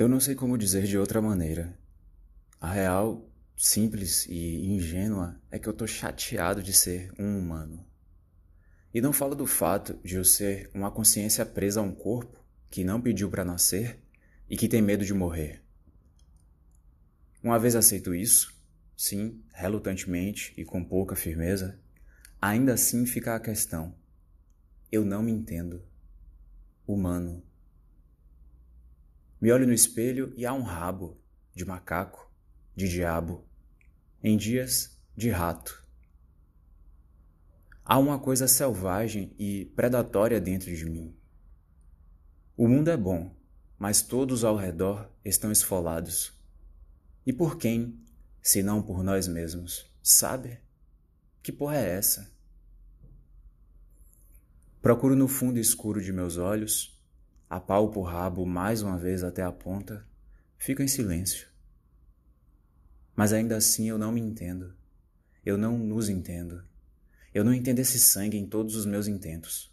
Eu não sei como dizer de outra maneira. A real, simples e ingênua é que eu tô chateado de ser um humano. E não falo do fato de eu ser uma consciência presa a um corpo que não pediu para nascer e que tem medo de morrer. Uma vez aceito isso, sim, relutantemente e com pouca firmeza, ainda assim fica a questão: eu não me entendo. Humano. Me olho no espelho e há um rabo de macaco, de diabo, em dias de rato. Há uma coisa selvagem e predatória dentro de mim. O mundo é bom, mas todos ao redor estão esfolados. E por quem, se não por nós mesmos? Sabe? Que porra é essa? Procuro no fundo escuro de meus olhos apalpo o rabo mais uma vez até a ponta, fico em silêncio. Mas ainda assim eu não me entendo. Eu não nos entendo. Eu não entendo esse sangue em todos os meus intentos.